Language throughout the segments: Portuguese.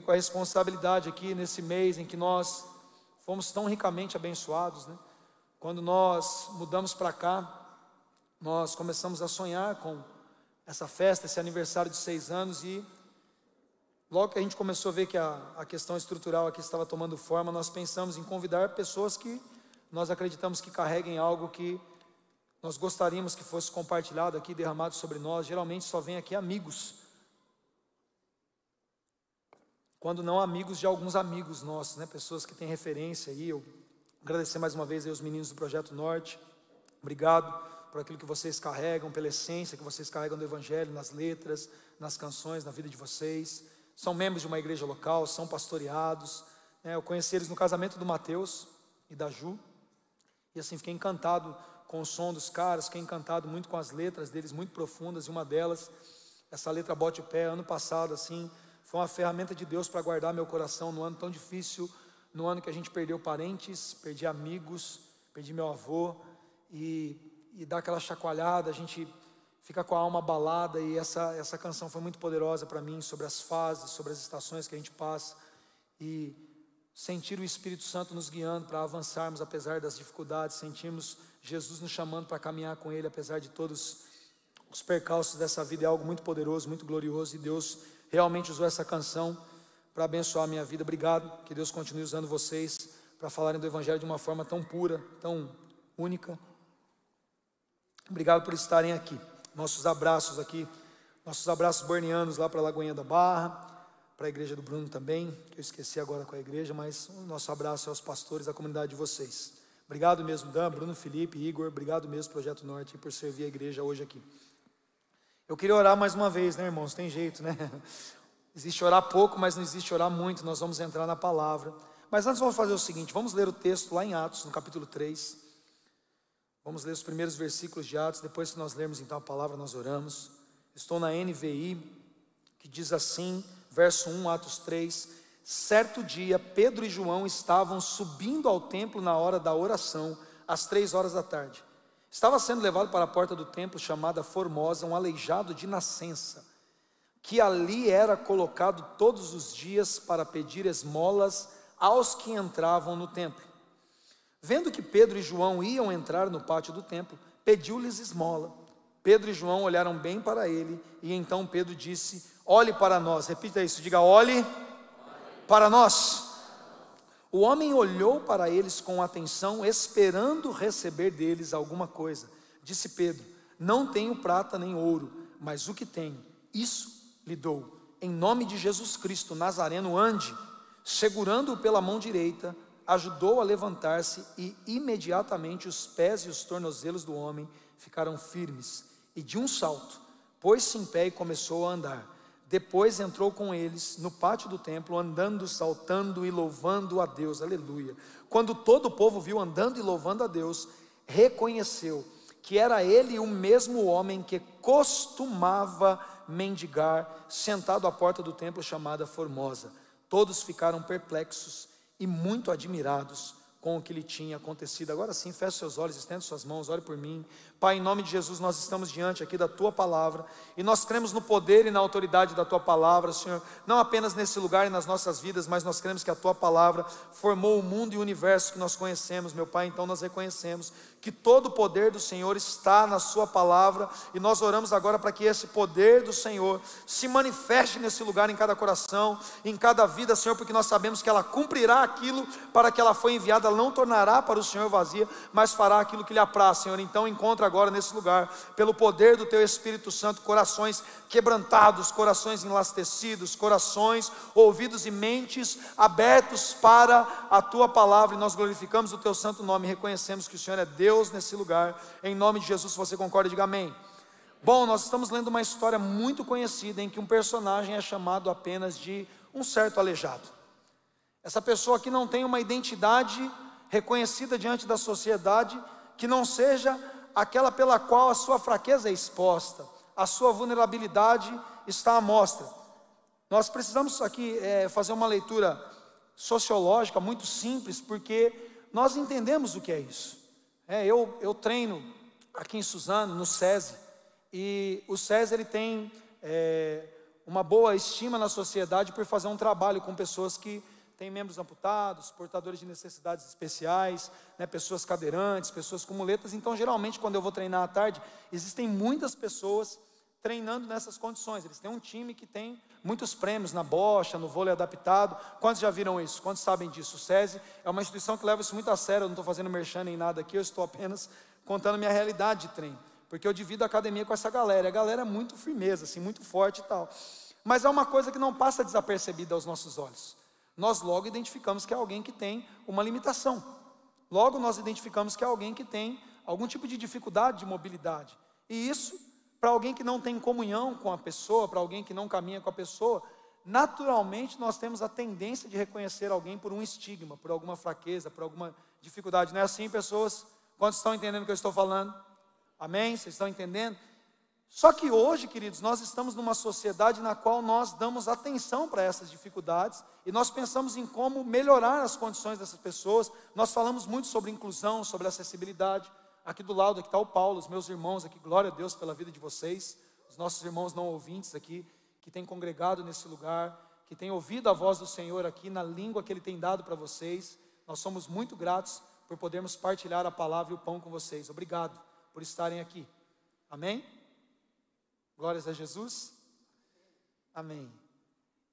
com a responsabilidade aqui nesse mês em que nós fomos tão ricamente abençoados, né? Quando nós mudamos para cá, nós começamos a sonhar com essa festa, esse aniversário de seis anos e logo que a gente começou a ver que a, a questão estrutural aqui estava tomando forma, nós pensamos em convidar pessoas que nós acreditamos que carreguem algo que nós gostaríamos que fosse compartilhado aqui, derramado sobre nós. Geralmente só vem aqui amigos quando não amigos de alguns amigos nossos, né? pessoas que têm referência aí. Eu agradecer mais uma vez aí os meninos do Projeto Norte. Obrigado por aquilo que vocês carregam, pela essência que vocês carregam do Evangelho, nas letras, nas canções, na vida de vocês. São membros de uma igreja local, são pastoreados. Né? Eu conheci eles no casamento do Mateus e da Ju. E assim, fiquei encantado com o som dos caras, fiquei encantado muito com as letras deles, muito profundas. E uma delas, essa letra Bote o Pé, ano passado, assim, foi uma ferramenta de Deus para guardar meu coração no ano tão difícil, no ano que a gente perdeu parentes, perdi amigos, perdi meu avô, e, e dá aquela chacoalhada, a gente fica com a alma abalada, e essa, essa canção foi muito poderosa para mim, sobre as fases, sobre as estações que a gente passa, e sentir o Espírito Santo nos guiando para avançarmos apesar das dificuldades, sentimos Jesus nos chamando para caminhar com Ele, apesar de todos os percalços dessa vida, é algo muito poderoso, muito glorioso, e Deus realmente usou essa canção para abençoar a minha vida. Obrigado, que Deus continue usando vocês para falarem do Evangelho de uma forma tão pura, tão única. Obrigado por estarem aqui. Nossos abraços aqui, nossos abraços bornianos lá para a Lagoinha da Barra, para a igreja do Bruno também, que eu esqueci agora com a igreja, mas o nosso abraço aos pastores da comunidade de vocês. Obrigado mesmo, Dan, Bruno, Felipe, Igor, obrigado mesmo, Projeto Norte, por servir a igreja hoje aqui. Eu queria orar mais uma vez, né, irmãos? Tem jeito, né? Existe orar pouco, mas não existe orar muito. Nós vamos entrar na palavra. Mas antes vamos fazer o seguinte: vamos ler o texto lá em Atos, no capítulo 3. Vamos ler os primeiros versículos de Atos. Depois que nós lermos então a palavra, nós oramos. Estou na NVI, que diz assim, verso 1, Atos 3. Certo dia, Pedro e João estavam subindo ao templo na hora da oração, às três horas da tarde. Estava sendo levado para a porta do templo chamada Formosa, um aleijado de nascença, que ali era colocado todos os dias para pedir esmolas aos que entravam no templo. Vendo que Pedro e João iam entrar no pátio do templo, pediu-lhes esmola. Pedro e João olharam bem para ele, e então Pedro disse: Olhe para nós. Repita isso, diga: Olhe para nós. O homem olhou para eles com atenção, esperando receber deles alguma coisa. Disse Pedro: Não tenho prata nem ouro, mas o que tenho, isso lhe dou. Em nome de Jesus Cristo, Nazareno, ande. Segurando-o pela mão direita, ajudou a levantar-se e imediatamente os pés e os tornozelos do homem ficaram firmes. E de um salto, pôs-se em pé e começou a andar. Depois entrou com eles no pátio do templo, andando, saltando e louvando a Deus. Aleluia. Quando todo o povo viu andando e louvando a Deus, reconheceu que era ele o mesmo homem que costumava mendigar, sentado à porta do templo chamada Formosa. Todos ficaram perplexos e muito admirados com o que lhe tinha acontecido. Agora sim, feche seus olhos, estenda suas mãos, ore por mim. Pai, em nome de Jesus, nós estamos diante aqui da tua palavra e nós cremos no poder e na autoridade da tua palavra, Senhor, não apenas nesse lugar e nas nossas vidas, mas nós cremos que a tua palavra formou o mundo e o universo que nós conhecemos, meu Pai. Então nós reconhecemos que todo o poder do Senhor está na Sua palavra, e nós oramos agora para que esse poder do Senhor se manifeste nesse lugar, em cada coração, em cada vida, Senhor, porque nós sabemos que ela cumprirá aquilo para que ela foi enviada, ela não tornará para o Senhor vazia, mas fará aquilo que lhe apraz, Senhor. Então encontra agora nesse lugar, pelo poder do Teu Espírito Santo, corações quebrantados, corações enlastecidos, corações, ouvidos e mentes abertos para a Tua palavra, e nós glorificamos o Teu santo nome, reconhecemos que o Senhor é Deus Deus nesse lugar. Em nome de Jesus, se você concorda, diga amém. Bom, nós estamos lendo uma história muito conhecida em que um personagem é chamado apenas de um certo aleijado. Essa pessoa que não tem uma identidade reconhecida diante da sociedade, que não seja aquela pela qual a sua fraqueza é exposta, a sua vulnerabilidade está à mostra. Nós precisamos aqui é, fazer uma leitura sociológica muito simples, porque nós entendemos o que é isso. É, eu, eu treino aqui em Suzano, no SESI, e o SESI ele tem é, uma boa estima na sociedade por fazer um trabalho com pessoas que têm membros amputados, portadores de necessidades especiais, né, pessoas cadeirantes, pessoas com muletas. Então, geralmente, quando eu vou treinar à tarde, existem muitas pessoas treinando nessas condições. Eles têm um time que tem muitos prêmios na bocha, no vôlei adaptado. Quantos já viram isso? Quantos sabem disso? O SESI é uma instituição que leva isso muito a sério. Eu não estou fazendo merchan nem nada aqui, eu estou apenas contando minha realidade de treino. Porque eu divido a academia com essa galera. A galera é muito firmeza, assim, muito forte e tal. Mas é uma coisa que não passa desapercebida aos nossos olhos. Nós logo identificamos que é alguém que tem uma limitação. Logo nós identificamos que é alguém que tem algum tipo de dificuldade de mobilidade. E isso para alguém que não tem comunhão com a pessoa, para alguém que não caminha com a pessoa, naturalmente nós temos a tendência de reconhecer alguém por um estigma, por alguma fraqueza, por alguma dificuldade. Não é assim, pessoas? Quantos estão entendendo o que eu estou falando? Amém? Vocês estão entendendo? Só que hoje, queridos, nós estamos numa sociedade na qual nós damos atenção para essas dificuldades e nós pensamos em como melhorar as condições dessas pessoas. Nós falamos muito sobre inclusão, sobre acessibilidade. Aqui do lado aqui está o Paulo, os meus irmãos aqui, glória a Deus pela vida de vocês, os nossos irmãos não ouvintes aqui, que têm congregado nesse lugar, que têm ouvido a voz do Senhor aqui na língua que Ele tem dado para vocês. Nós somos muito gratos por podermos partilhar a palavra e o pão com vocês. Obrigado por estarem aqui. Amém? Glórias a Jesus. Amém.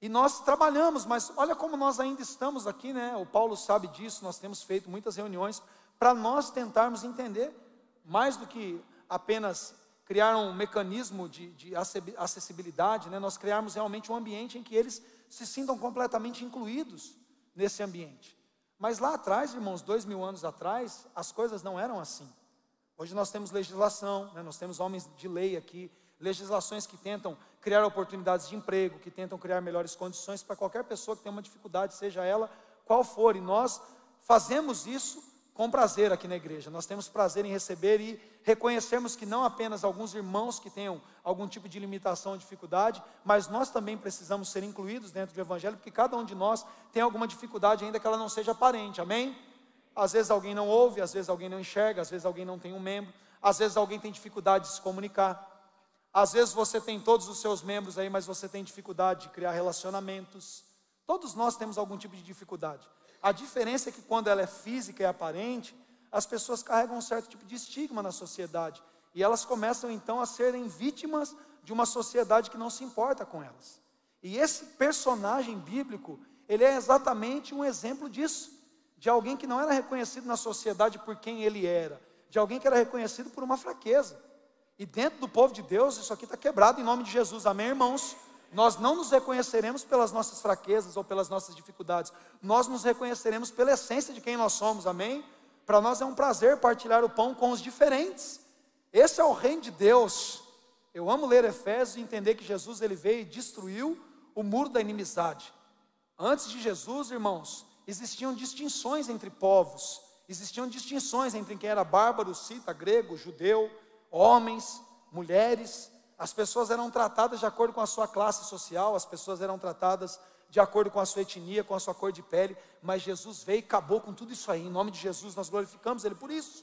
E nós trabalhamos, mas olha como nós ainda estamos aqui, né? O Paulo sabe disso, nós temos feito muitas reuniões para nós tentarmos entender, mais do que apenas criar um mecanismo de, de acessibilidade, né? nós criarmos realmente um ambiente em que eles se sintam completamente incluídos nesse ambiente. Mas lá atrás, irmãos, dois mil anos atrás, as coisas não eram assim. Hoje nós temos legislação, né? nós temos homens de lei aqui, legislações que tentam criar oportunidades de emprego, que tentam criar melhores condições para qualquer pessoa que tenha uma dificuldade, seja ela qual for, e nós fazemos isso com prazer aqui na igreja. Nós temos prazer em receber e reconhecermos que não apenas alguns irmãos que tenham algum tipo de limitação ou dificuldade, mas nós também precisamos ser incluídos dentro do evangelho, porque cada um de nós tem alguma dificuldade ainda que ela não seja aparente. Amém? Às vezes alguém não ouve, às vezes alguém não enxerga, às vezes alguém não tem um membro, às vezes alguém tem dificuldade de se comunicar. Às vezes você tem todos os seus membros aí, mas você tem dificuldade de criar relacionamentos. Todos nós temos algum tipo de dificuldade. A diferença é que quando ela é física e aparente, as pessoas carregam um certo tipo de estigma na sociedade. E elas começam então a serem vítimas de uma sociedade que não se importa com elas. E esse personagem bíblico, ele é exatamente um exemplo disso. De alguém que não era reconhecido na sociedade por quem ele era, de alguém que era reconhecido por uma fraqueza. E dentro do povo de Deus, isso aqui está quebrado em nome de Jesus, amém, irmãos? Nós não nos reconheceremos pelas nossas fraquezas ou pelas nossas dificuldades, nós nos reconheceremos pela essência de quem nós somos, amém? Para nós é um prazer partilhar o pão com os diferentes, esse é o reino de Deus. Eu amo ler Efésios e entender que Jesus ele veio e destruiu o muro da inimizade. Antes de Jesus, irmãos, existiam distinções entre povos, existiam distinções entre quem era bárbaro, cita, grego, judeu, homens, mulheres, as pessoas eram tratadas de acordo com a sua classe social, as pessoas eram tratadas de acordo com a sua etnia, com a sua cor de pele, mas Jesus veio e acabou com tudo isso aí. Em nome de Jesus, nós glorificamos Ele por isso.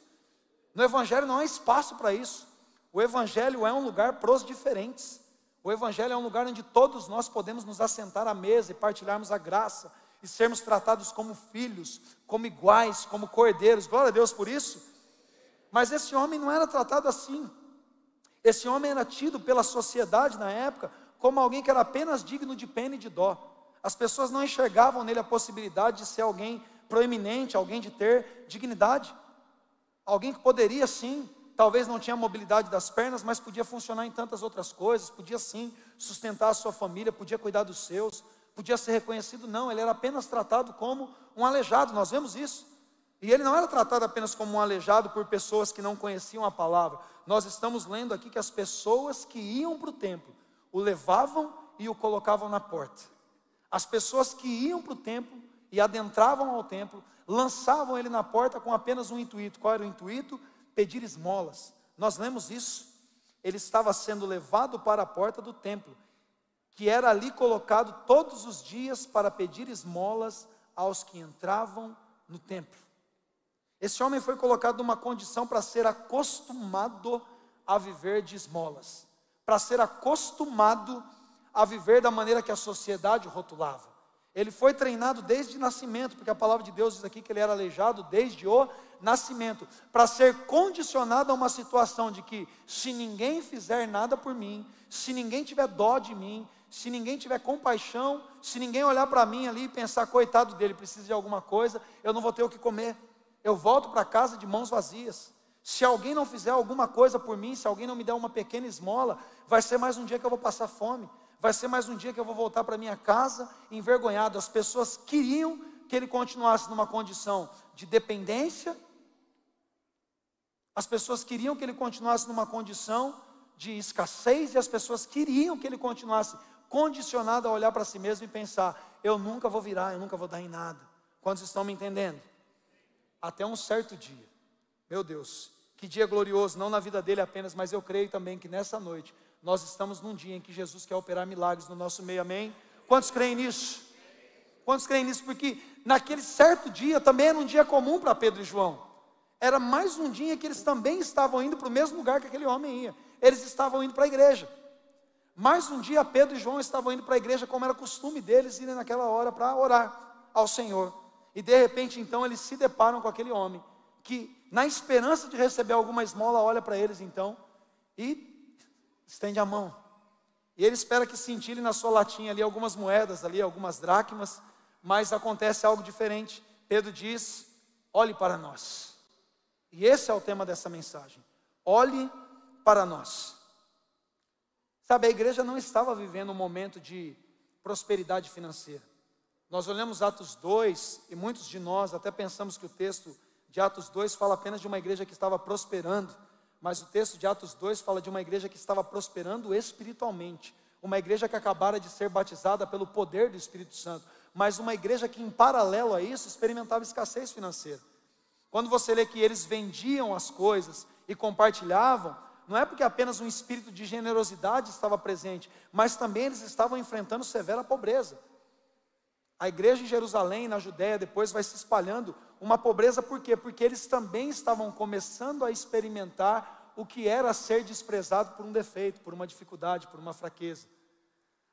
No Evangelho não há espaço para isso. O Evangelho é um lugar para os diferentes. O Evangelho é um lugar onde todos nós podemos nos assentar à mesa e partilharmos a graça e sermos tratados como filhos, como iguais, como cordeiros. Glória a Deus por isso. Mas esse homem não era tratado assim. Esse homem era tido pela sociedade na época como alguém que era apenas digno de pena e de dó. As pessoas não enxergavam nele a possibilidade de ser alguém proeminente, alguém de ter dignidade. Alguém que poderia sim, talvez não tinha mobilidade das pernas, mas podia funcionar em tantas outras coisas, podia sim sustentar a sua família, podia cuidar dos seus, podia ser reconhecido. Não, ele era apenas tratado como um aleijado, nós vemos isso. E ele não era tratado apenas como um aleijado por pessoas que não conheciam a palavra. Nós estamos lendo aqui que as pessoas que iam para o templo o levavam e o colocavam na porta. As pessoas que iam para o templo e adentravam ao templo lançavam ele na porta com apenas um intuito. Qual era o intuito? Pedir esmolas. Nós lemos isso. Ele estava sendo levado para a porta do templo, que era ali colocado todos os dias para pedir esmolas aos que entravam no templo. Esse homem foi colocado numa condição para ser acostumado a viver de esmolas, para ser acostumado a viver da maneira que a sociedade rotulava. Ele foi treinado desde nascimento, porque a palavra de Deus diz aqui que ele era aleijado desde o nascimento, para ser condicionado a uma situação de que, se ninguém fizer nada por mim, se ninguém tiver dó de mim, se ninguém tiver compaixão, se ninguém olhar para mim ali e pensar, coitado dele, precisa de alguma coisa, eu não vou ter o que comer. Eu volto para casa de mãos vazias. Se alguém não fizer alguma coisa por mim, se alguém não me der uma pequena esmola, vai ser mais um dia que eu vou passar fome vai ser mais um dia que eu vou voltar para minha casa envergonhado. As pessoas queriam que ele continuasse numa condição de dependência, as pessoas queriam que ele continuasse numa condição de escassez, e as pessoas queriam que ele continuasse condicionado a olhar para si mesmo e pensar: eu nunca vou virar, eu nunca vou dar em nada. Quantos estão me entendendo? Até um certo dia, meu Deus, que dia glorioso, não na vida dele apenas, mas eu creio também que nessa noite nós estamos num dia em que Jesus quer operar milagres no nosso meio, amém? Quantos creem nisso? Quantos creem nisso? Porque naquele certo dia também era um dia comum para Pedro e João. Era mais um dia que eles também estavam indo para o mesmo lugar que aquele homem ia. Eles estavam indo para a igreja. Mais um dia Pedro e João estavam indo para a igreja, como era costume deles irem naquela hora para orar ao Senhor. E de repente, então, eles se deparam com aquele homem que, na esperança de receber alguma esmola, olha para eles então e estende a mão. E ele espera que cintile na sua latinha ali algumas moedas, ali algumas dracmas, mas acontece algo diferente. Pedro diz: olhe para nós. E esse é o tema dessa mensagem. Olhe para nós. Sabe, a igreja não estava vivendo um momento de prosperidade financeira. Nós olhamos Atos 2 e muitos de nós até pensamos que o texto de Atos 2 fala apenas de uma igreja que estava prosperando mas o texto de Atos 2 fala de uma igreja que estava prosperando espiritualmente, uma igreja que acabara de ser batizada pelo poder do Espírito Santo, mas uma igreja que, em paralelo a isso, experimentava escassez financeira. Quando você lê que eles vendiam as coisas e compartilhavam, não é porque apenas um espírito de generosidade estava presente, mas também eles estavam enfrentando severa pobreza. A igreja em Jerusalém, na Judéia, depois vai se espalhando uma pobreza, por quê? Porque eles também estavam começando a experimentar o que era ser desprezado por um defeito, por uma dificuldade, por uma fraqueza.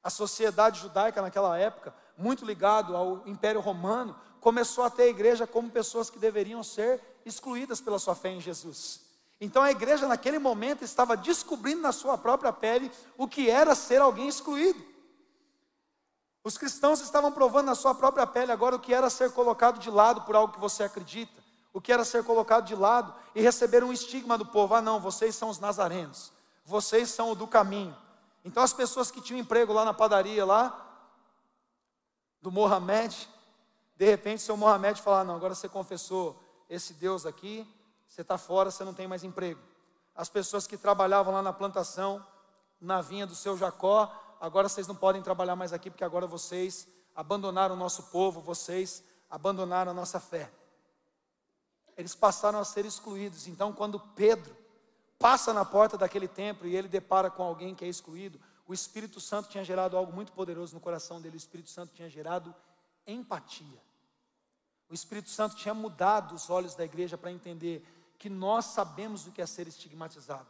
A sociedade judaica naquela época, muito ligado ao Império Romano, começou a ter a igreja como pessoas que deveriam ser excluídas pela sua fé em Jesus. Então a igreja naquele momento estava descobrindo na sua própria pele o que era ser alguém excluído. Os cristãos estavam provando na sua própria pele agora o que era ser colocado de lado por algo que você acredita, o que era ser colocado de lado e receber um estigma do povo: ah, não, vocês são os nazarenos, vocês são o do caminho. Então as pessoas que tinham emprego lá na padaria, lá, do Mohamed, de repente seu Mohamed fala: ah, não, agora você confessou esse Deus aqui, você está fora, você não tem mais emprego. As pessoas que trabalhavam lá na plantação, na vinha do seu Jacó, agora vocês não podem trabalhar mais aqui, porque agora vocês abandonaram o nosso povo, vocês abandonaram a nossa fé. Eles passaram a ser excluídos. Então, quando Pedro passa na porta daquele templo e ele depara com alguém que é excluído, o Espírito Santo tinha gerado algo muito poderoso no coração dele. O Espírito Santo tinha gerado empatia. O Espírito Santo tinha mudado os olhos da igreja para entender que nós sabemos o que é ser estigmatizado.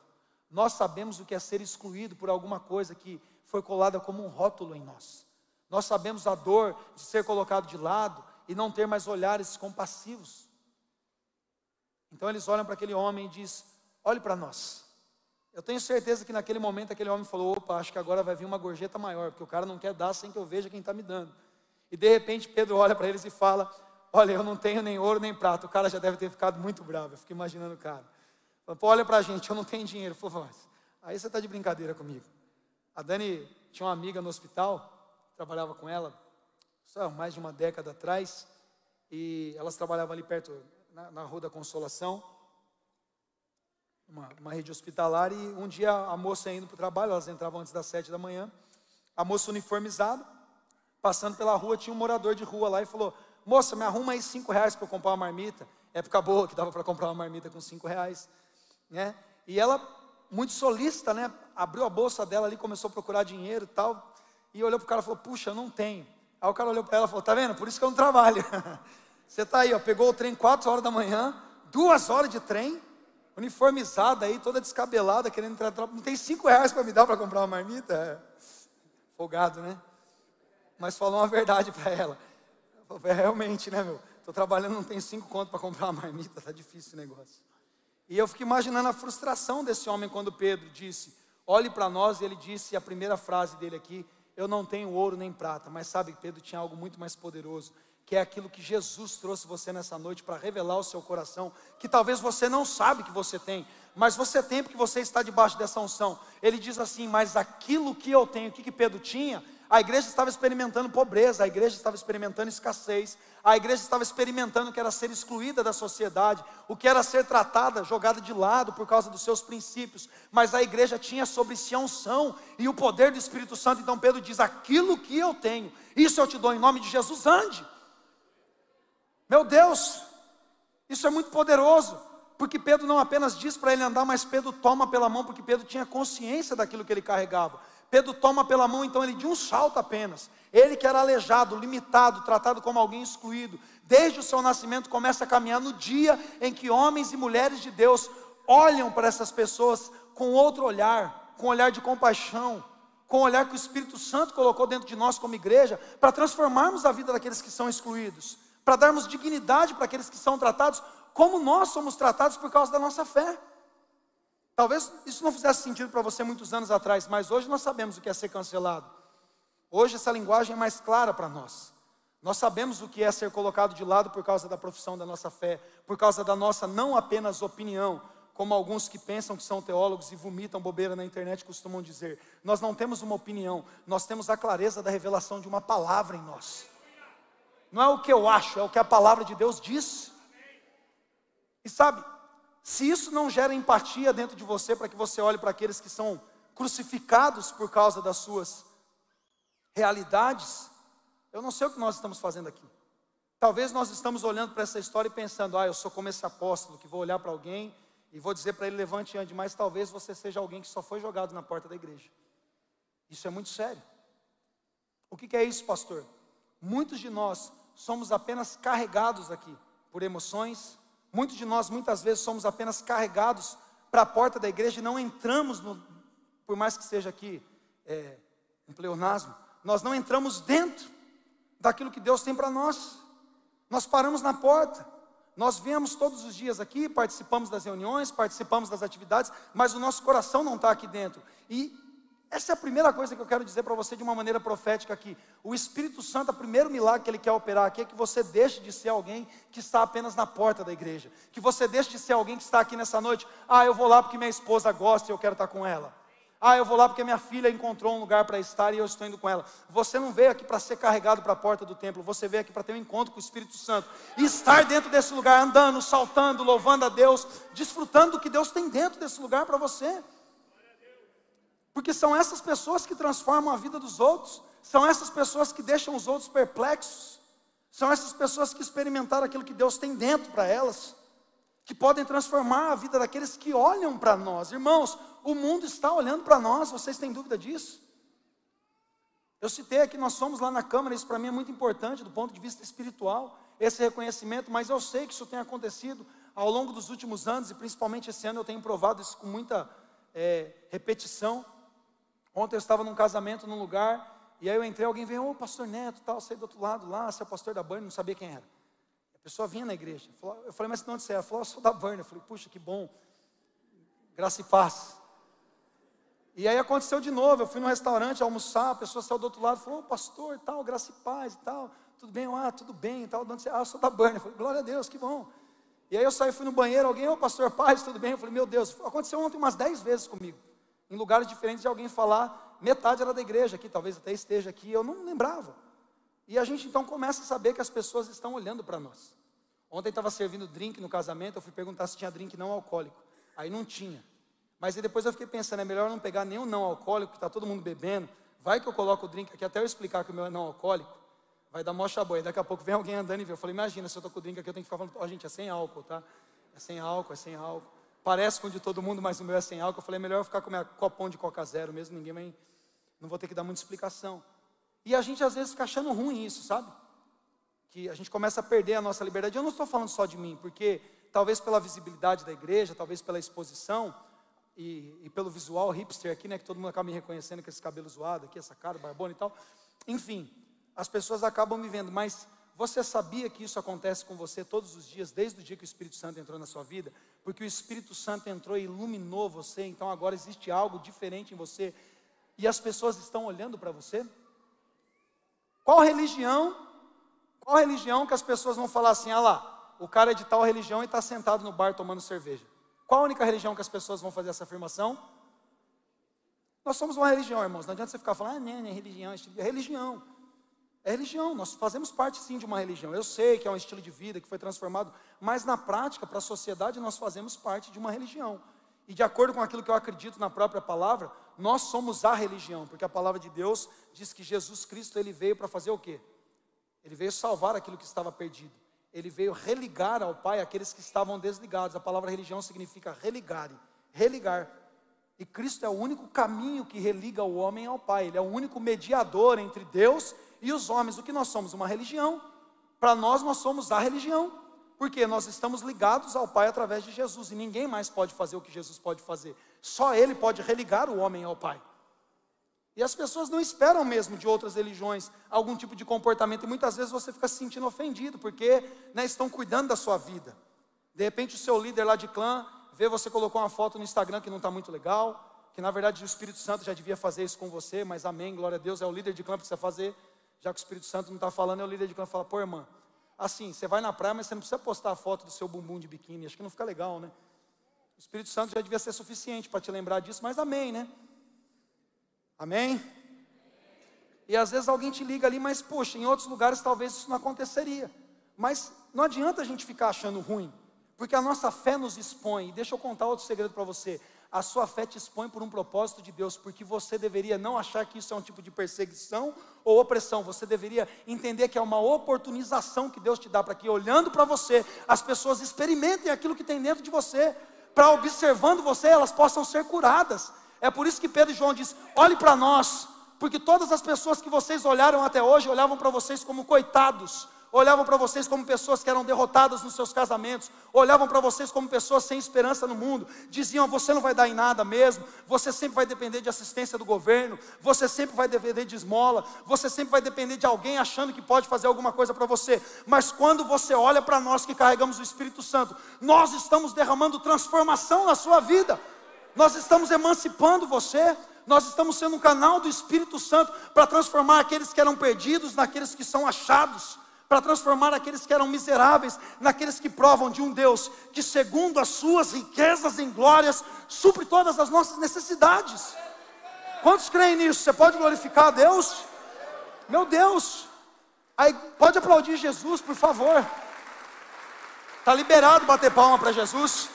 Nós sabemos o que é ser excluído por alguma coisa que foi colada como um rótulo em nós. Nós sabemos a dor de ser colocado de lado e não ter mais olhares compassivos. Então eles olham para aquele homem e diz: "Olhe para nós". Eu tenho certeza que naquele momento aquele homem falou: "Opa, acho que agora vai vir uma gorjeta maior, porque o cara não quer dar sem que eu veja quem está me dando". E de repente Pedro olha para eles e fala: "Olha, eu não tenho nem ouro nem prata". O cara já deve ter ficado muito bravo. Eu fico imaginando o cara. Olha para a gente, eu não tenho dinheiro. Falou, aí você está de brincadeira comigo. A Dani tinha uma amiga no hospital, trabalhava com ela, só mais de uma década atrás, e elas trabalhavam ali perto, na, na Rua da Consolação, uma, uma rede hospitalar, e um dia a moça indo para o trabalho, elas entravam antes das sete da manhã, a moça uniformizada, passando pela rua, tinha um morador de rua lá e falou, moça, me arruma aí cinco reais para eu comprar uma marmita, época boa que dava para comprar uma marmita com cinco reais, né? E ela, muito solista, né? Abriu a bolsa dela ali, começou a procurar dinheiro e tal. E olhou para o cara e falou: Puxa, não tenho. Aí o cara olhou para ela e falou: Tá vendo? Por isso que eu não trabalho. Você está aí, ó, pegou o trem 4 horas da manhã, duas horas de trem, uniformizada aí, toda descabelada, querendo entrar. Não tem cinco reais para me dar para comprar uma marmita? Empolgado, né? Mas falou uma verdade para ela. Falei, é, realmente, né, meu? Estou trabalhando, não tenho cinco contos para comprar uma marmita, tá difícil o negócio. E eu fico imaginando a frustração desse homem quando Pedro disse: Olhe para nós, e ele disse a primeira frase dele aqui: Eu não tenho ouro nem prata, mas sabe, Pedro tinha algo muito mais poderoso, que é aquilo que Jesus trouxe você nessa noite para revelar o seu coração, que talvez você não sabe que você tem, mas você tem porque você está debaixo dessa unção. Ele diz assim: Mas aquilo que eu tenho, o que, que Pedro tinha? A igreja estava experimentando pobreza, a igreja estava experimentando escassez, a igreja estava experimentando o que era ser excluída da sociedade, o que era ser tratada, jogada de lado por causa dos seus princípios, mas a igreja tinha sobre si a unção e o poder do Espírito Santo. Então Pedro diz: aquilo que eu tenho, isso eu te dou em nome de Jesus, ande. Meu Deus, isso é muito poderoso, porque Pedro não apenas diz para ele andar, mas Pedro toma pela mão, porque Pedro tinha consciência daquilo que ele carregava. Pedro toma pela mão, então ele de um salto apenas. Ele que era aleijado, limitado, tratado como alguém excluído, desde o seu nascimento começa a caminhar no dia em que homens e mulheres de Deus olham para essas pessoas com outro olhar, com um olhar de compaixão, com um olhar que o Espírito Santo colocou dentro de nós como igreja, para transformarmos a vida daqueles que são excluídos, para darmos dignidade para aqueles que são tratados como nós somos tratados por causa da nossa fé. Talvez isso não fizesse sentido para você muitos anos atrás, mas hoje nós sabemos o que é ser cancelado. Hoje essa linguagem é mais clara para nós. Nós sabemos o que é ser colocado de lado por causa da profissão da nossa fé, por causa da nossa não apenas opinião, como alguns que pensam que são teólogos e vomitam bobeira na internet costumam dizer. Nós não temos uma opinião, nós temos a clareza da revelação de uma palavra em nós. Não é o que eu acho, é o que a palavra de Deus diz. E sabe, se isso não gera empatia dentro de você, para que você olhe para aqueles que são crucificados por causa das suas realidades, eu não sei o que nós estamos fazendo aqui. Talvez nós estamos olhando para essa história e pensando, ah, eu sou como esse apóstolo que vou olhar para alguém e vou dizer para ele levante e ande, mas talvez você seja alguém que só foi jogado na porta da igreja. Isso é muito sério. O que, que é isso, pastor? Muitos de nós somos apenas carregados aqui por emoções, Muitos de nós, muitas vezes, somos apenas carregados para a porta da igreja e não entramos, no, por mais que seja aqui é, um pleonasmo, nós não entramos dentro daquilo que Deus tem para nós. Nós paramos na porta. Nós viemos todos os dias aqui, participamos das reuniões, participamos das atividades, mas o nosso coração não está aqui dentro. E essa é a primeira coisa que eu quero dizer para você de uma maneira profética aqui. O Espírito Santo, o primeiro milagre que ele quer operar aqui é que você deixe de ser alguém que está apenas na porta da igreja. Que você deixe de ser alguém que está aqui nessa noite. Ah, eu vou lá porque minha esposa gosta e eu quero estar com ela. Ah, eu vou lá porque minha filha encontrou um lugar para estar e eu estou indo com ela. Você não veio aqui para ser carregado para a porta do templo, você veio aqui para ter um encontro com o Espírito Santo e estar dentro desse lugar, andando, saltando, louvando a Deus, desfrutando do que Deus tem dentro desse lugar para você. Porque são essas pessoas que transformam a vida dos outros, são essas pessoas que deixam os outros perplexos, são essas pessoas que experimentaram aquilo que Deus tem dentro para elas, que podem transformar a vida daqueles que olham para nós. Irmãos, o mundo está olhando para nós, vocês têm dúvida disso? Eu citei aqui, nós somos lá na Câmara, isso para mim é muito importante do ponto de vista espiritual, esse reconhecimento, mas eu sei que isso tem acontecido ao longo dos últimos anos, e principalmente esse ano eu tenho provado isso com muita é, repetição. Ontem eu estava num casamento num lugar, e aí eu entrei, alguém veio, ô pastor Neto, tal, saí do outro lado lá, você é o pastor da Burn, não sabia quem era. A pessoa vinha na igreja. Eu falei, mas de onde você é? Ela falou, eu sou da Burn. Eu falei, puxa, que bom. Graça e paz. E aí aconteceu de novo, eu fui no restaurante almoçar, a pessoa saiu do outro lado, falou, ô pastor, tal, graça e paz e tal, tudo bem? Ah, tudo bem e tal, de onde você é? Ah, eu sou da Burn. Eu falei, glória a Deus, que bom. E aí eu saí, fui no banheiro, alguém, ô pastor, paz, tudo bem? Eu falei, meu Deus, aconteceu ontem umas dez vezes comigo em lugares diferentes de alguém falar, metade era da igreja aqui, talvez até esteja aqui, eu não lembrava. E a gente então começa a saber que as pessoas estão olhando para nós. Ontem estava servindo drink no casamento, eu fui perguntar se tinha drink não alcoólico. Aí não tinha. Mas aí depois eu fiquei pensando, é melhor não pegar nenhum não alcoólico, que está todo mundo bebendo. Vai que eu coloco o drink aqui, até eu explicar que o meu é não alcoólico, vai dar mocha boia. Daqui a pouco vem alguém andando e vê. Eu falei, imagina, se eu estou com o drink aqui, eu tenho que ficar falando, ó oh, gente, é sem álcool, tá? É sem álcool, é sem álcool parece com o de todo mundo, mas o meu é sem álcool. Eu falei, melhor eu ficar com minha copão de Coca Zero mesmo, ninguém vai, não vou ter que dar muita explicação. E a gente às vezes fica achando ruim isso, sabe? Que a gente começa a perder a nossa liberdade. Eu não estou falando só de mim, porque talvez pela visibilidade da igreja, talvez pela exposição, e, e, pelo visual hipster aqui, né, que todo mundo acaba me reconhecendo com esse cabelo zoado aqui, essa cara, barbona e tal. Enfim, as pessoas acabam me vendo, mas você sabia que isso acontece com você todos os dias, desde o dia que o Espírito Santo entrou na sua vida? Porque o Espírito Santo entrou e iluminou você, então agora existe algo diferente em você, e as pessoas estão olhando para você? Qual religião? Qual religião que as pessoas vão falar assim, ah lá, o cara é de tal religião e está sentado no bar tomando cerveja? Qual a única religião que as pessoas vão fazer essa afirmação? Nós somos uma religião, irmãos. Não adianta você ficar falando, ah, não, não é religião, religião. É religião, nós fazemos parte sim de uma religião. Eu sei que é um estilo de vida que foi transformado, mas na prática, para a sociedade, nós fazemos parte de uma religião. E de acordo com aquilo que eu acredito na própria palavra, nós somos a religião, porque a palavra de Deus diz que Jesus Cristo ele veio para fazer o quê? Ele veio salvar aquilo que estava perdido ele veio religar ao Pai aqueles que estavam desligados. A palavra religião significa religar, religar. E Cristo é o único caminho que religa o homem ao Pai. Ele é o único mediador entre Deus e os homens. O que nós somos? Uma religião. Para nós, nós somos a religião. Porque nós estamos ligados ao Pai através de Jesus. E ninguém mais pode fazer o que Jesus pode fazer. Só Ele pode religar o homem ao Pai. E as pessoas não esperam mesmo de outras religiões algum tipo de comportamento, e muitas vezes você fica se sentindo ofendido, porque né, estão cuidando da sua vida. De repente, o seu líder lá de clã vê você colocou uma foto no Instagram que não está muito legal, que na verdade o Espírito Santo já devia fazer isso com você, mas amém, glória a Deus, é o líder de clã que precisa fazer, já que o Espírito Santo não está falando, é o líder de clã que fala, pô irmã, assim, você vai na praia, mas você não precisa postar a foto do seu bumbum de biquíni, acho que não fica legal, né? O Espírito Santo já devia ser suficiente para te lembrar disso, mas amém, né? Amém? E às vezes alguém te liga ali, mas puxa, em outros lugares talvez isso não aconteceria. Mas não adianta a gente ficar achando ruim, porque a nossa fé nos expõe. E deixa eu contar outro segredo para você. A sua fé te expõe por um propósito de Deus, porque você deveria não achar que isso é um tipo de perseguição ou opressão, você deveria entender que é uma oportunização que Deus te dá para que, olhando para você, as pessoas experimentem aquilo que tem dentro de você, para observando você, elas possam ser curadas. É por isso que Pedro e João diz: olhe para nós, porque todas as pessoas que vocês olharam até hoje olhavam para vocês como coitados, olhavam para vocês como pessoas que eram derrotadas nos seus casamentos, olhavam para vocês como pessoas sem esperança no mundo, diziam: você não vai dar em nada mesmo, você sempre vai depender de assistência do governo, você sempre vai depender de esmola, você sempre vai depender de alguém achando que pode fazer alguma coisa para você. Mas quando você olha para nós que carregamos o Espírito Santo, nós estamos derramando transformação na sua vida nós estamos emancipando você, nós estamos sendo um canal do Espírito Santo para transformar aqueles que eram perdidos naqueles que são achados, para transformar aqueles que eram miseráveis naqueles que provam de um Deus que, segundo as suas riquezas em glórias, supre todas as nossas necessidades. Quantos creem nisso? Você pode glorificar a Deus? Meu Deus! Aí, pode aplaudir Jesus, por favor. Está liberado bater palma para Jesus.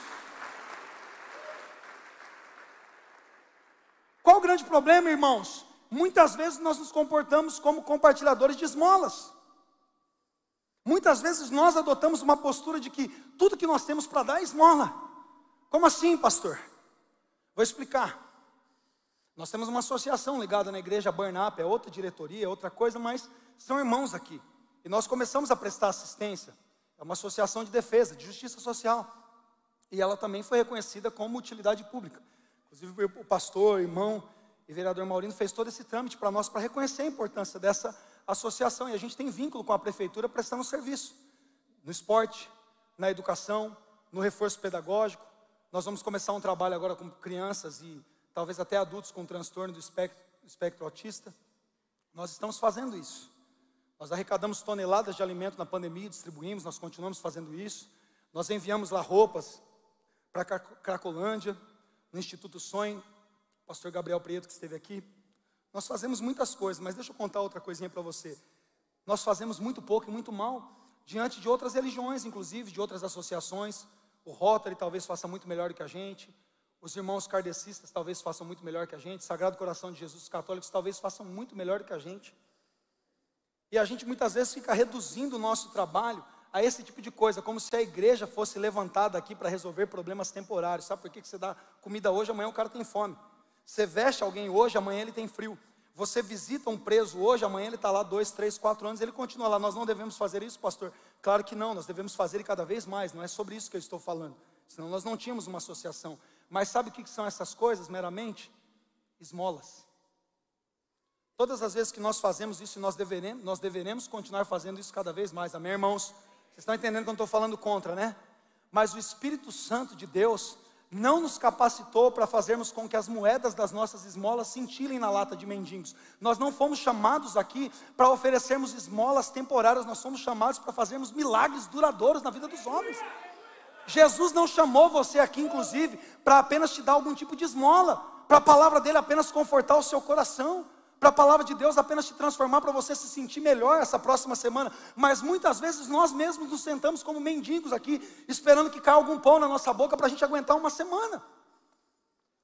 Qual o grande problema, irmãos? Muitas vezes nós nos comportamos como compartilhadores de esmolas. Muitas vezes nós adotamos uma postura de que tudo que nós temos para dar é esmola. Como assim, pastor? Vou explicar. Nós temos uma associação ligada na igreja Burn Up, é outra diretoria, é outra coisa, mas são irmãos aqui. E nós começamos a prestar assistência. É uma associação de defesa, de justiça social. E ela também foi reconhecida como utilidade pública. Inclusive o pastor, irmão e vereador Maurino fez todo esse trâmite para nós para reconhecer a importância dessa associação e a gente tem vínculo com a prefeitura prestando serviço no esporte, na educação, no reforço pedagógico. Nós vamos começar um trabalho agora com crianças e talvez até adultos com transtorno do espectro, espectro autista. Nós estamos fazendo isso. Nós arrecadamos toneladas de alimento na pandemia, distribuímos, nós continuamos fazendo isso. Nós enviamos lá roupas para Cracolândia, no Instituto Sonho, pastor Gabriel Preto que esteve aqui. Nós fazemos muitas coisas, mas deixa eu contar outra coisinha para você. Nós fazemos muito pouco e muito mal diante de outras religiões, inclusive de outras associações. O Rotary talvez faça muito melhor que a gente. Os irmãos kardecistas talvez façam muito melhor que a gente. Sagrado Coração de Jesus, os católicos talvez façam muito melhor que a gente. E a gente muitas vezes fica reduzindo o nosso trabalho a esse tipo de coisa, como se a igreja fosse levantada aqui para resolver problemas temporários. Sabe por que você dá comida hoje, amanhã o cara tem fome? Você veste alguém hoje, amanhã ele tem frio. Você visita um preso hoje, amanhã ele está lá dois, três, quatro anos, ele continua lá. Nós não devemos fazer isso, pastor? Claro que não, nós devemos fazer cada vez mais. Não é sobre isso que eu estou falando. Senão nós não tínhamos uma associação. Mas sabe o que são essas coisas meramente? Esmolas. Todas as vezes que nós fazemos isso, nós deveremos, nós deveremos continuar fazendo isso cada vez mais. Amém, irmãos? Vocês estão entendendo que eu não estou falando contra, né? Mas o Espírito Santo de Deus não nos capacitou para fazermos com que as moedas das nossas esmolas cintilem na lata de mendigos. Nós não fomos chamados aqui para oferecermos esmolas temporárias, nós somos chamados para fazermos milagres duradouros na vida dos homens. Jesus não chamou você aqui, inclusive, para apenas te dar algum tipo de esmola, para a palavra dele apenas confortar o seu coração para a palavra de Deus apenas te transformar para você se sentir melhor essa próxima semana, mas muitas vezes nós mesmos nos sentamos como mendigos aqui, esperando que caia algum pão na nossa boca para a gente aguentar uma semana.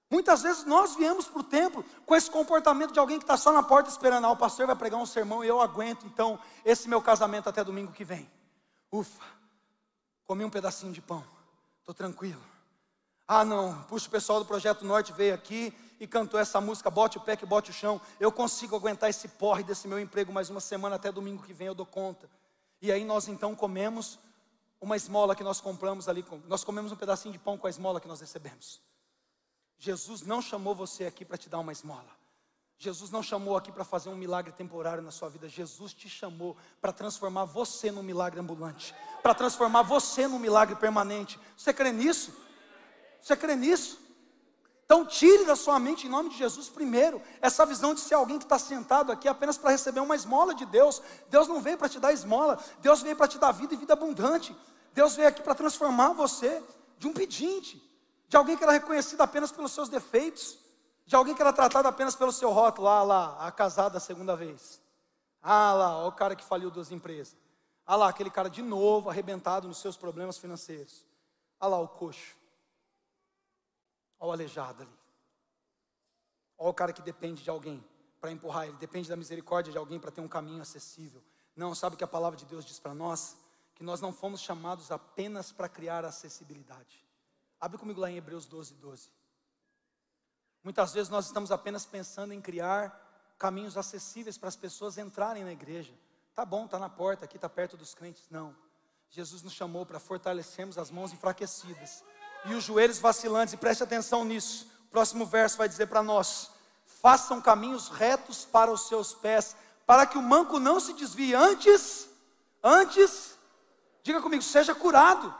Muitas vezes nós viemos para o templo com esse comportamento de alguém que está só na porta esperando, ah, o pastor vai pregar um sermão e eu aguento então esse meu casamento até domingo que vem. Ufa, comi um pedacinho de pão, estou tranquilo. Ah, não, puxa, o pessoal do Projeto Norte veio aqui e cantou essa música, bote o pé que bote o chão. Eu consigo aguentar esse porre desse meu emprego mais uma semana, até domingo que vem eu dou conta. E aí nós então comemos uma esmola que nós compramos ali, nós comemos um pedacinho de pão com a esmola que nós recebemos. Jesus não chamou você aqui para te dar uma esmola. Jesus não chamou aqui para fazer um milagre temporário na sua vida. Jesus te chamou para transformar você num milagre ambulante, para transformar você num milagre permanente. Você crê nisso? Você crê nisso? Então, tire da sua mente, em nome de Jesus, primeiro, essa visão de ser alguém que está sentado aqui apenas para receber uma esmola de Deus. Deus não veio para te dar esmola, Deus veio para te dar vida e vida abundante. Deus veio aqui para transformar você de um pedinte, de alguém que era reconhecido apenas pelos seus defeitos, de alguém que era tratado apenas pelo seu rótulo. Ah lá, a casada a segunda vez. Ah lá, o cara que faliu duas empresas. Ah lá, aquele cara de novo arrebentado nos seus problemas financeiros. Ah lá, o coxo. Olha o aleijado ali. Olha o cara que depende de alguém para empurrar ele, depende da misericórdia de alguém para ter um caminho acessível. Não, sabe o que a palavra de Deus diz para nós? Que nós não fomos chamados apenas para criar acessibilidade. Abre comigo lá em Hebreus 12, 12. Muitas vezes nós estamos apenas pensando em criar caminhos acessíveis para as pessoas entrarem na igreja. Tá bom, tá na porta, aqui tá perto dos crentes. Não. Jesus nos chamou para fortalecermos as mãos enfraquecidas e os joelhos vacilantes, e preste atenção nisso. O próximo verso vai dizer para nós: façam caminhos retos para os seus pés, para que o manco não se desvie antes, antes, diga comigo, seja curado.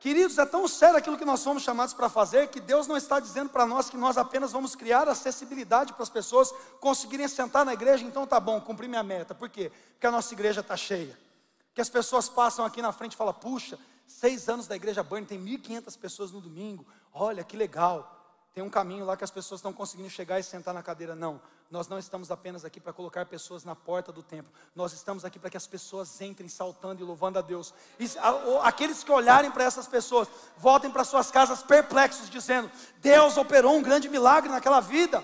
Queridos, é tão sério aquilo que nós somos chamados para fazer que Deus não está dizendo para nós que nós apenas vamos criar acessibilidade para as pessoas conseguirem sentar na igreja, então tá bom, cumpri minha meta. Por quê? Porque a nossa igreja está cheia. Que as pessoas passam aqui na frente e falam, puxa, seis anos da igreja Burn, tem 1.500 pessoas no domingo. Olha que legal. Tem um caminho lá que as pessoas estão conseguindo chegar e sentar na cadeira. Não, nós não estamos apenas aqui para colocar pessoas na porta do templo. Nós estamos aqui para que as pessoas entrem saltando e louvando a Deus. E aqueles que olharem para essas pessoas, voltem para suas casas perplexos, dizendo: Deus operou um grande milagre naquela vida.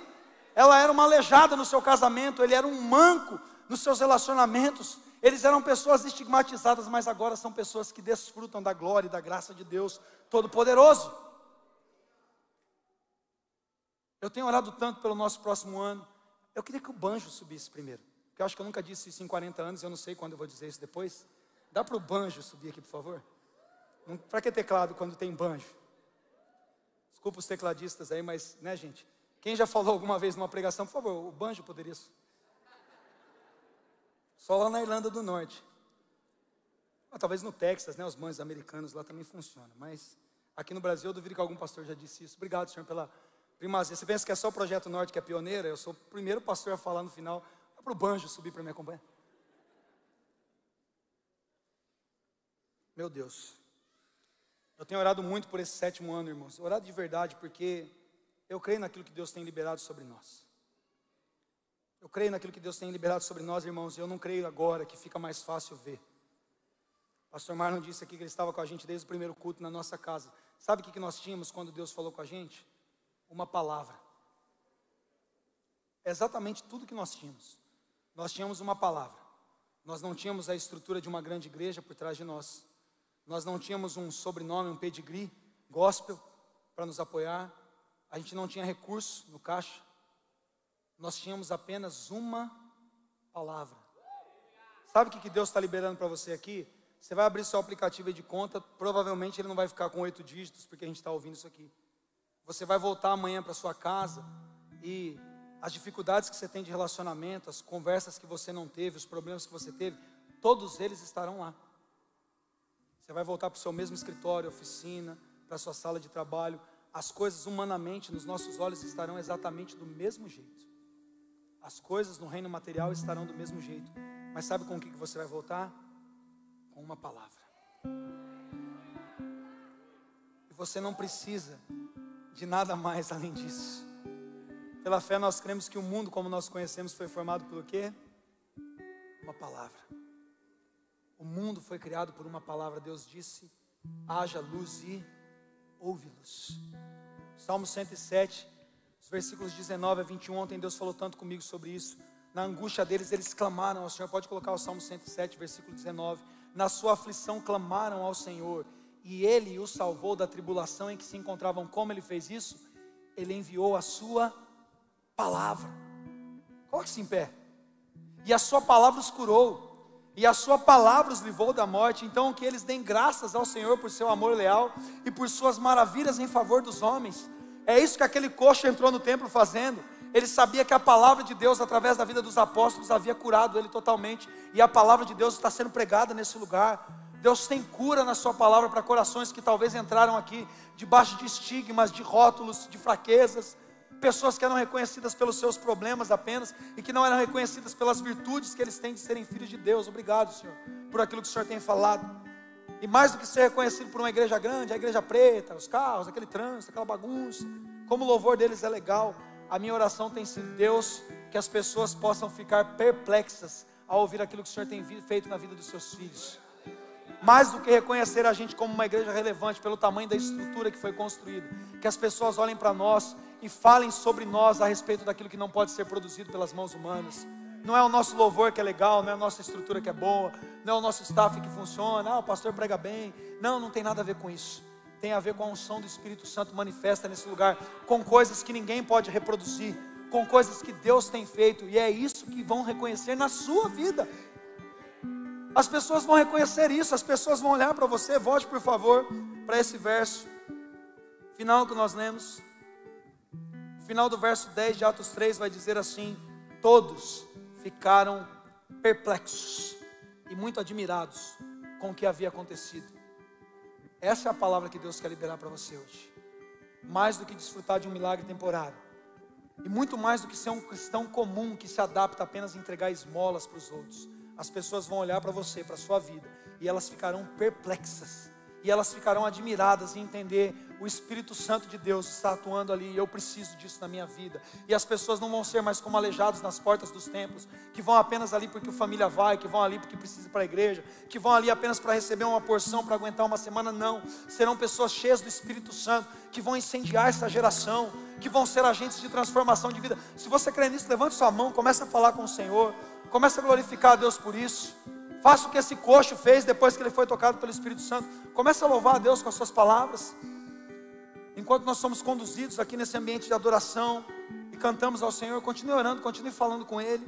Ela era uma aleijada no seu casamento, ele era um manco nos seus relacionamentos. Eles eram pessoas estigmatizadas, mas agora são pessoas que desfrutam da glória e da graça de Deus Todo-Poderoso. Eu tenho orado tanto pelo nosso próximo ano. Eu queria que o banjo subisse primeiro. Porque eu acho que eu nunca disse isso em 40 anos, eu não sei quando eu vou dizer isso depois. Dá para o banjo subir aqui, por favor? Para que teclado quando tem banjo? Desculpa os tecladistas aí, mas, né, gente? Quem já falou alguma vez numa pregação, por favor, o banjo poderia só lá na Irlanda do Norte. Ah, talvez no Texas, né, os mães americanos lá também funciona. Mas aqui no Brasil eu duvido que algum pastor já disse isso. Obrigado, senhor, pela primazia. Você pensa que é só o Projeto Norte que é pioneira? Eu sou o primeiro pastor a falar no final. para o banjo subir para me acompanhar. Meu Deus. Eu tenho orado muito por esse sétimo ano, irmãos. Orado de verdade, porque eu creio naquilo que Deus tem liberado sobre nós. Eu creio naquilo que Deus tem liberado sobre nós, irmãos, e eu não creio agora que fica mais fácil ver. O pastor Marlon disse aqui que ele estava com a gente desde o primeiro culto na nossa casa. Sabe o que nós tínhamos quando Deus falou com a gente? Uma palavra. É exatamente tudo que nós tínhamos. Nós tínhamos uma palavra. Nós não tínhamos a estrutura de uma grande igreja por trás de nós. Nós não tínhamos um sobrenome, um pedigree, gospel, para nos apoiar. A gente não tinha recurso no caixa nós tínhamos apenas uma palavra. Sabe o que Deus está liberando para você aqui? Você vai abrir seu aplicativo de conta, provavelmente ele não vai ficar com oito dígitos, porque a gente está ouvindo isso aqui. Você vai voltar amanhã para sua casa e as dificuldades que você tem de relacionamento, as conversas que você não teve, os problemas que você teve, todos eles estarão lá. Você vai voltar para o seu mesmo escritório, oficina, para a sua sala de trabalho. As coisas humanamente nos nossos olhos estarão exatamente do mesmo jeito. As coisas no reino material estarão do mesmo jeito. Mas sabe com o que você vai voltar? Com uma palavra. E você não precisa de nada mais além disso. Pela fé nós cremos que o mundo como nós conhecemos foi formado pelo quê? Uma palavra. O mundo foi criado por uma palavra. Deus disse: haja luz e ouve-los. Salmo 107, os versículos 19 a 21. Ontem Deus falou tanto comigo sobre isso. Na angústia deles, eles clamaram ao Senhor. Pode colocar o Salmo 107, versículo 19. Na sua aflição, clamaram ao Senhor e ele os salvou da tribulação em que se encontravam. Como ele fez isso? Ele enviou a sua palavra. Coloque-se em pé. E a sua palavra os curou. E a sua palavra os livrou da morte. Então, que eles deem graças ao Senhor por seu amor leal e por suas maravilhas em favor dos homens. É isso que aquele coxo entrou no templo fazendo. Ele sabia que a palavra de Deus, através da vida dos apóstolos, havia curado ele totalmente. E a palavra de Deus está sendo pregada nesse lugar. Deus tem cura na Sua palavra para corações que talvez entraram aqui debaixo de estigmas, de rótulos, de fraquezas, pessoas que eram reconhecidas pelos seus problemas apenas e que não eram reconhecidas pelas virtudes que eles têm de serem filhos de Deus. Obrigado, Senhor, por aquilo que o Senhor tem falado. E mais do que ser reconhecido por uma igreja grande, a igreja preta, os carros, aquele trânsito, aquela bagunça, como o louvor deles é legal, a minha oração tem sido, Deus, que as pessoas possam ficar perplexas ao ouvir aquilo que o Senhor tem feito na vida dos seus filhos mais do que reconhecer a gente como uma igreja relevante pelo tamanho da estrutura que foi construída, que as pessoas olhem para nós e falem sobre nós a respeito daquilo que não pode ser produzido pelas mãos humanas. Não é o nosso louvor que é legal, não é a nossa estrutura que é boa, não é o nosso staff que funciona, ah, o pastor prega bem. Não, não tem nada a ver com isso. Tem a ver com a unção do Espírito Santo manifesta nesse lugar, com coisas que ninguém pode reproduzir, com coisas que Deus tem feito, e é isso que vão reconhecer na sua vida. As pessoas vão reconhecer isso, as pessoas vão olhar para você. Volte, por favor, para esse verso final que nós lemos. Final do verso 10 de Atos 3 vai dizer assim: Todos ficaram perplexos e muito admirados com o que havia acontecido. Essa é a palavra que Deus quer liberar para você hoje. Mais do que desfrutar de um milagre temporário. E muito mais do que ser um cristão comum que se adapta apenas a entregar esmolas para os outros as pessoas vão olhar para você, para a sua vida, e elas ficarão perplexas, e elas ficarão admiradas em entender o Espírito Santo de Deus está atuando ali, e eu preciso disso na minha vida. E as pessoas não vão ser mais como aleijados nas portas dos templos, que vão apenas ali porque a família vai, que vão ali porque precisa ir para a igreja, que vão ali apenas para receber uma porção para aguentar uma semana, não. Serão pessoas cheias do Espírito Santo, que vão incendiar essa geração, que vão ser agentes de transformação de vida. Se você crê nisso, levante sua mão, comece a falar com o Senhor. Comece a glorificar a Deus por isso. Faça o que esse coxo fez depois que ele foi tocado pelo Espírito Santo. Comece a louvar a Deus com as suas palavras. Enquanto nós somos conduzidos aqui nesse ambiente de adoração e cantamos ao Senhor, continue orando, continue falando com Ele.